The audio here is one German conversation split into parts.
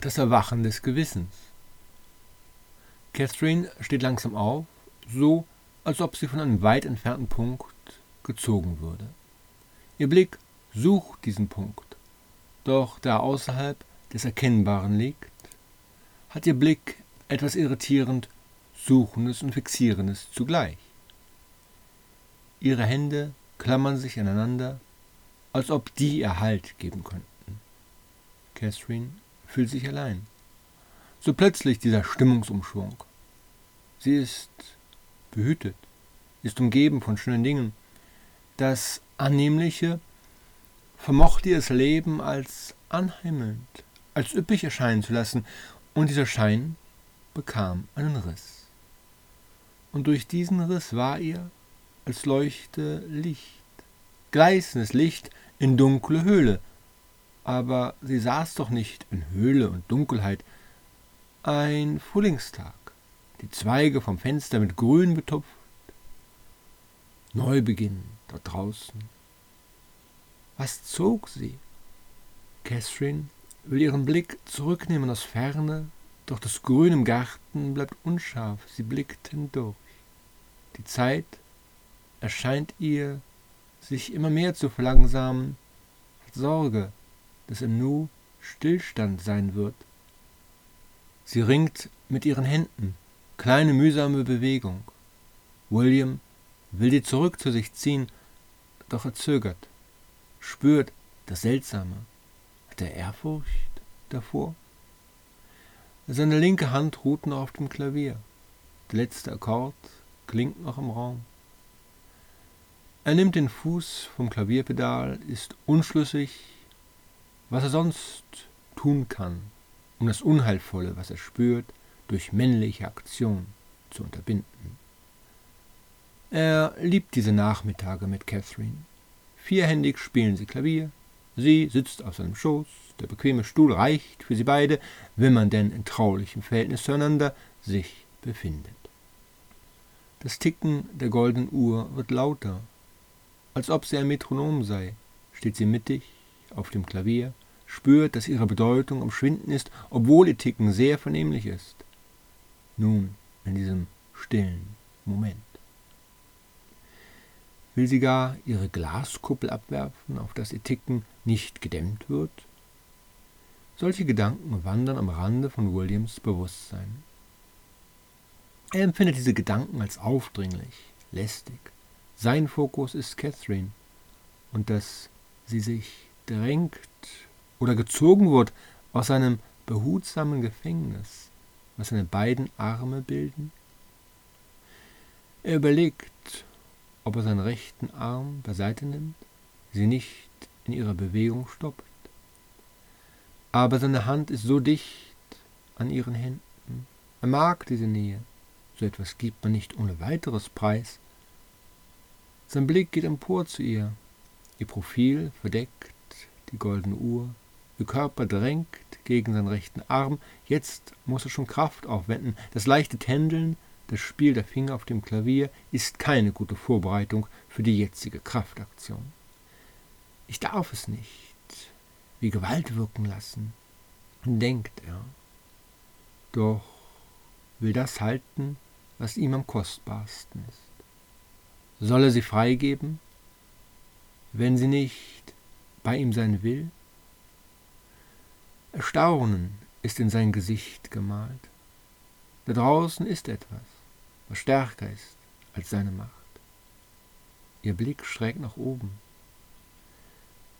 Das Erwachen des Gewissens. Catherine steht langsam auf, so als ob sie von einem weit entfernten Punkt gezogen würde. Ihr Blick sucht diesen Punkt, doch da außerhalb des Erkennbaren liegt, hat ihr Blick etwas irritierend Suchendes und Fixierendes zugleich. Ihre Hände klammern sich aneinander, als ob die ihr Halt geben könnten. Catherine fühlt sich allein. So plötzlich dieser Stimmungsumschwung. Sie ist behütet, ist umgeben von schönen Dingen. Das Annehmliche vermocht ihr das Leben als anheimelnd, als üppig erscheinen zu lassen, und dieser Schein bekam einen Riss. Und durch diesen Riss war ihr, als leuchte Licht, gleißendes Licht in dunkle Höhle, aber sie saß doch nicht in Höhle und Dunkelheit. Ein Frühlingstag, die Zweige vom Fenster mit Grün betupft, Neubeginn dort draußen. Was zog sie? Catherine will ihren Blick zurücknehmen aus Ferne, doch das Grün im Garten bleibt unscharf, sie blickt hindurch. Die Zeit erscheint ihr, sich immer mehr zu verlangsamen, Sorge, dass im Nu Stillstand sein wird. Sie ringt mit ihren Händen, kleine mühsame Bewegung. William will sie zurück zu sich ziehen, doch er zögert, spürt das Seltsame. Hat er Ehrfurcht davor? Seine linke Hand ruht noch auf dem Klavier. Der letzte Akkord klingt noch im Raum. Er nimmt den Fuß vom Klavierpedal, ist unschlüssig, was er sonst tun kann, um das Unheilvolle, was er spürt, durch männliche Aktion zu unterbinden. Er liebt diese Nachmittage mit Catherine. Vierhändig spielen sie Klavier, sie sitzt auf seinem Schoß, der bequeme Stuhl reicht für sie beide, wenn man denn in traulichem Verhältnis zueinander sich befindet. Das Ticken der goldenen Uhr wird lauter, als ob sie ein Metronom sei, steht sie mittig auf dem Klavier, spürt, dass ihre Bedeutung am Schwinden ist, obwohl ihr Ticken sehr vernehmlich ist. Nun, in diesem stillen Moment. Will sie gar ihre Glaskuppel abwerfen, auf dass ihr Ticken nicht gedämmt wird? Solche Gedanken wandern am Rande von Williams Bewusstsein. Er empfindet diese Gedanken als aufdringlich, lästig. Sein Fokus ist Catherine und dass sie sich drängt oder gezogen wird aus seinem behutsamen Gefängnis, was seine beiden Arme bilden? Er überlegt, ob er seinen rechten Arm beiseite nimmt, sie nicht in ihrer Bewegung stoppt. Aber seine Hand ist so dicht an ihren Händen. Er mag diese Nähe. So etwas gibt man nicht ohne weiteres preis. Sein Blick geht empor zu ihr. Ihr Profil verdeckt die goldene Uhr, Ihr Körper drängt gegen seinen rechten Arm. Jetzt muss er schon Kraft aufwenden. Das leichte Tändeln, das Spiel der Finger auf dem Klavier ist keine gute Vorbereitung für die jetzige Kraftaktion. Ich darf es nicht wie Gewalt wirken lassen, denkt er. Doch will das halten, was ihm am kostbarsten ist. Soll er sie freigeben, wenn sie nicht bei ihm sein will? Erstaunen ist in sein Gesicht gemalt. Da draußen ist etwas, was stärker ist als seine Macht. Ihr Blick schräg nach oben.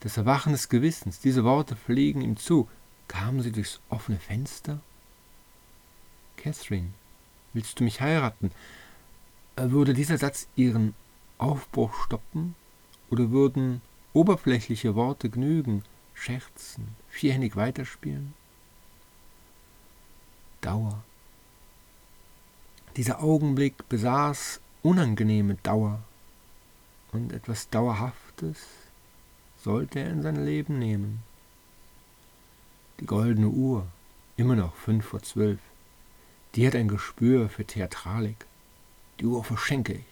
Das Erwachen des Gewissens, diese Worte fliegen ihm zu. Kamen sie durchs offene Fenster? Catherine, willst du mich heiraten? Würde dieser Satz ihren Aufbruch stoppen? Oder würden oberflächliche Worte genügen, scherzen, vierhändig weiterspielen? Dauer. Dieser Augenblick besaß unangenehme Dauer und etwas Dauerhaftes sollte er in sein Leben nehmen. Die goldene Uhr, immer noch fünf vor zwölf, die hat ein Gespür für Theatralik. Die Uhr verschenke ich.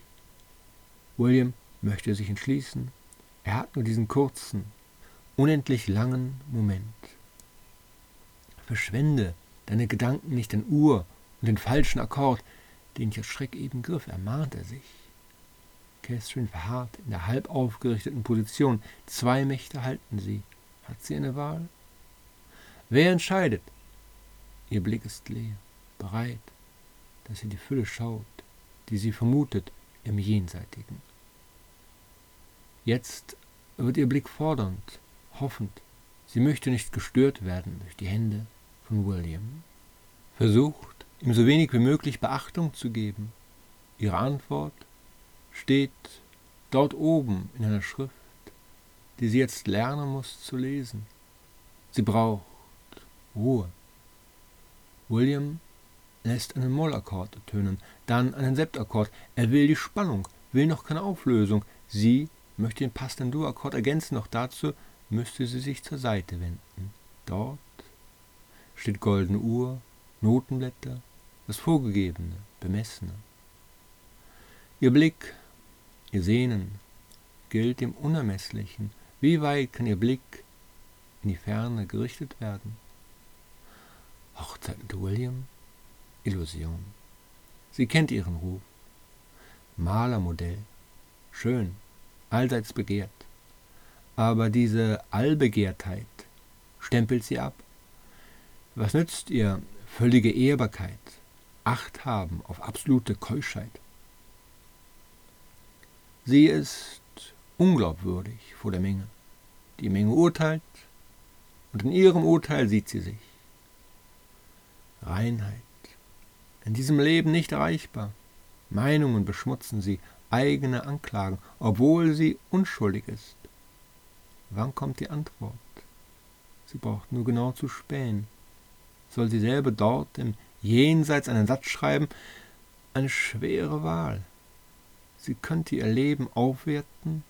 William möchte sich entschließen. Er hat nur diesen kurzen, unendlich langen Moment. Verschwende deine Gedanken nicht an Uhr und den falschen Akkord, den ich als Schreck eben griff, ermahnt er sich. Catherine verharrt in der halb aufgerichteten Position. Zwei Mächte halten sie. Hat sie eine Wahl? Wer entscheidet? Ihr Blick ist leer, bereit, dass sie die Fülle schaut, die sie vermutet im Jenseitigen. Jetzt wird ihr Blick fordernd, hoffend. Sie möchte nicht gestört werden durch die Hände von William. Versucht, ihm so wenig wie möglich Beachtung zu geben. Ihre Antwort steht dort oben in einer Schrift, die sie jetzt lernen muss zu lesen. Sie braucht Ruhe. William lässt einen Mollakkord ertönen, dann einen Septakkord. Er will die Spannung, will noch keine Auflösung. Sie möchte den passenden Dur-Akkord ergänzen, doch dazu müsste sie sich zur Seite wenden. Dort steht goldene Uhr, Notenblätter, das Vorgegebene, Bemessene. Ihr Blick, ihr Sehnen gilt dem Unermesslichen. Wie weit kann ihr Blick in die Ferne gerichtet werden? Hochzeit mit William? Illusion. Sie kennt ihren Ruf. Malermodell. Schön, allseits begehrt. Aber diese Allbegehrtheit stempelt sie ab. Was nützt ihr völlige Ehrbarkeit, Acht haben auf absolute Keuschheit? Sie ist unglaubwürdig vor der Menge. Die Menge urteilt und in ihrem Urteil sieht sie sich. Reinheit. In diesem Leben nicht erreichbar. Meinungen beschmutzen sie, eigene Anklagen, obwohl sie unschuldig ist. Wann kommt die Antwort? Sie braucht nur genau zu spähen. Soll sie selber dort im Jenseits einen Satz schreiben? Eine schwere Wahl. Sie könnte ihr Leben aufwerten,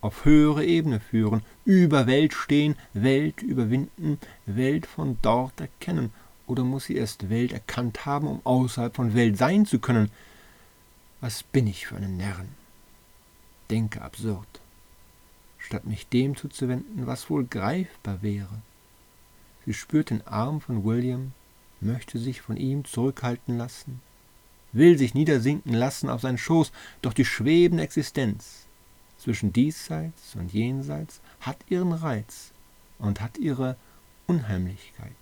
auf höhere Ebene führen, über Welt stehen, Welt überwinden, Welt von dort erkennen oder muss sie erst Welt erkannt haben, um außerhalb von Welt sein zu können? Was bin ich für einen Närren? Denke absurd, statt mich dem zuzuwenden, was wohl greifbar wäre. Sie spürt den Arm von William, möchte sich von ihm zurückhalten lassen, will sich niedersinken lassen auf seinen Schoß, doch die schwebende Existenz zwischen diesseits und jenseits hat ihren Reiz und hat ihre Unheimlichkeit.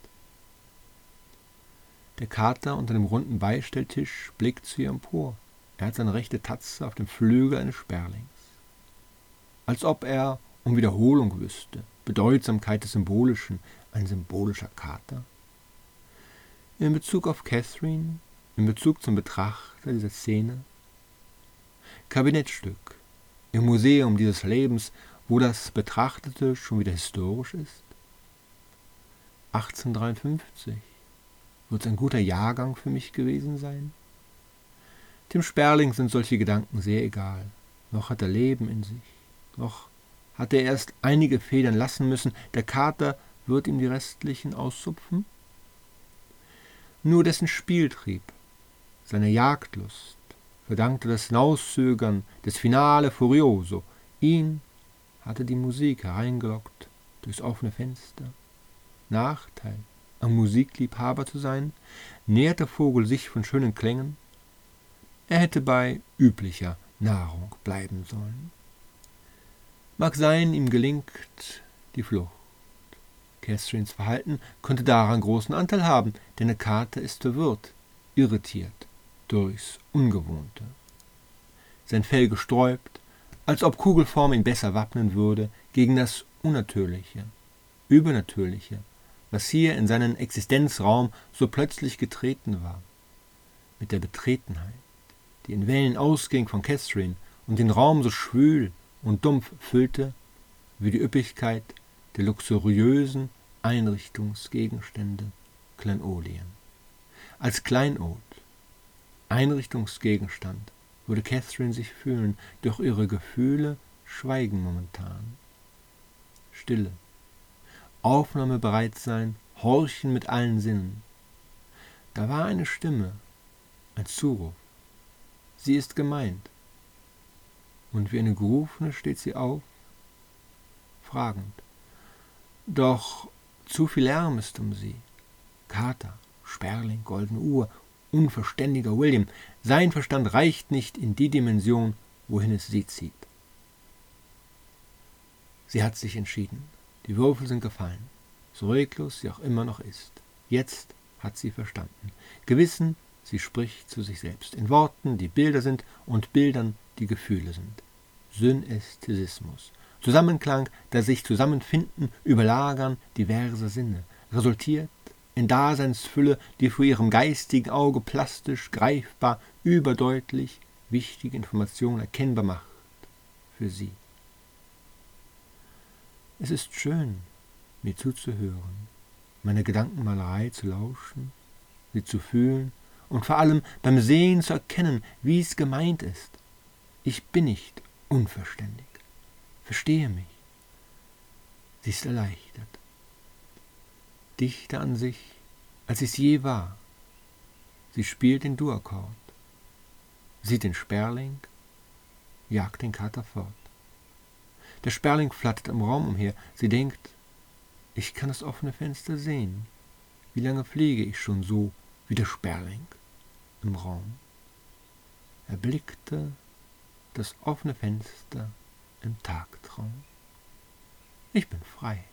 Der Kater unter dem runden Beistelltisch blickt zu ihr empor. Er hat seine rechte Tatze auf dem Flügel eines Sperlings. Als ob er um Wiederholung wüsste, Bedeutsamkeit des Symbolischen, ein symbolischer Kater. In Bezug auf Catherine, in Bezug zum Betrachter dieser Szene, Kabinettstück im Museum dieses Lebens, wo das Betrachtete schon wieder historisch ist. 1853 wird es ein guter Jahrgang für mich gewesen sein? Dem Sperling sind solche Gedanken sehr egal. Noch hat er Leben in sich. Noch hat er erst einige Federn lassen müssen. Der Kater wird ihm die restlichen auszupfen. Nur dessen Spieltrieb, seine Jagdlust, verdankte das Hinauszögern des Finale Furioso. Ihn hatte die Musik hereingelockt durchs offene Fenster. Nachteil, ein Musikliebhaber zu sein, nährt der Vogel sich von schönen Klängen. Er hätte bei üblicher Nahrung bleiben sollen. Mag sein, ihm gelingt die Flucht. Catherines Verhalten könnte daran großen Anteil haben, denn der Kater ist verwirrt, irritiert durchs Ungewohnte. Sein Fell gesträubt, als ob Kugelform ihn besser wappnen würde gegen das Unnatürliche, Übernatürliche, was hier in seinen Existenzraum so plötzlich getreten war, mit der Betretenheit, die in Wellen ausging von Catherine und den Raum so schwül und dumpf füllte, wie die Üppigkeit der luxuriösen Einrichtungsgegenstände Kleinodien. Als Kleinod, Einrichtungsgegenstand, würde Catherine sich fühlen, doch ihre Gefühle schweigen momentan. Stille, aufnahmebereit sein, horchen mit allen Sinnen. Da war eine Stimme, ein Zuruf. Sie ist gemeint. Und wie eine Gerufene steht sie auf, fragend. Doch zu viel Lärm ist um sie. Kater, Sperling, goldene Uhr, unverständiger William. Sein Verstand reicht nicht in die Dimension, wohin es sie zieht. Sie hat sich entschieden. Die Würfel sind gefallen. So reglos sie auch immer noch ist. Jetzt hat sie verstanden. Gewissen, sie spricht zu sich selbst. In Worten, die Bilder sind, und Bildern, die Gefühle sind. Synästhesismus. Zusammenklang, das sich zusammenfinden, überlagern diverse Sinne. Resultiert in Daseinsfülle, die vor ihrem geistigen Auge plastisch, greifbar, überdeutlich wichtige Informationen erkennbar macht für sie. Es ist schön, mir zuzuhören, meine Gedankenmalerei zu lauschen, sie zu fühlen und vor allem beim Sehen zu erkennen, wie es gemeint ist. Ich bin nicht unverständig, verstehe mich. Sie ist erleichtert. Dichter an sich, als es je war. Sie spielt den Dur-Akkord, sieht den Sperling, jagt den Kater fort. Der Sperling flattert im Raum umher. Sie denkt, ich kann das offene Fenster sehen. Wie lange fliege ich schon so wie der Sperling im Raum? Er blickte das offene Fenster im Tagtraum. Ich bin frei.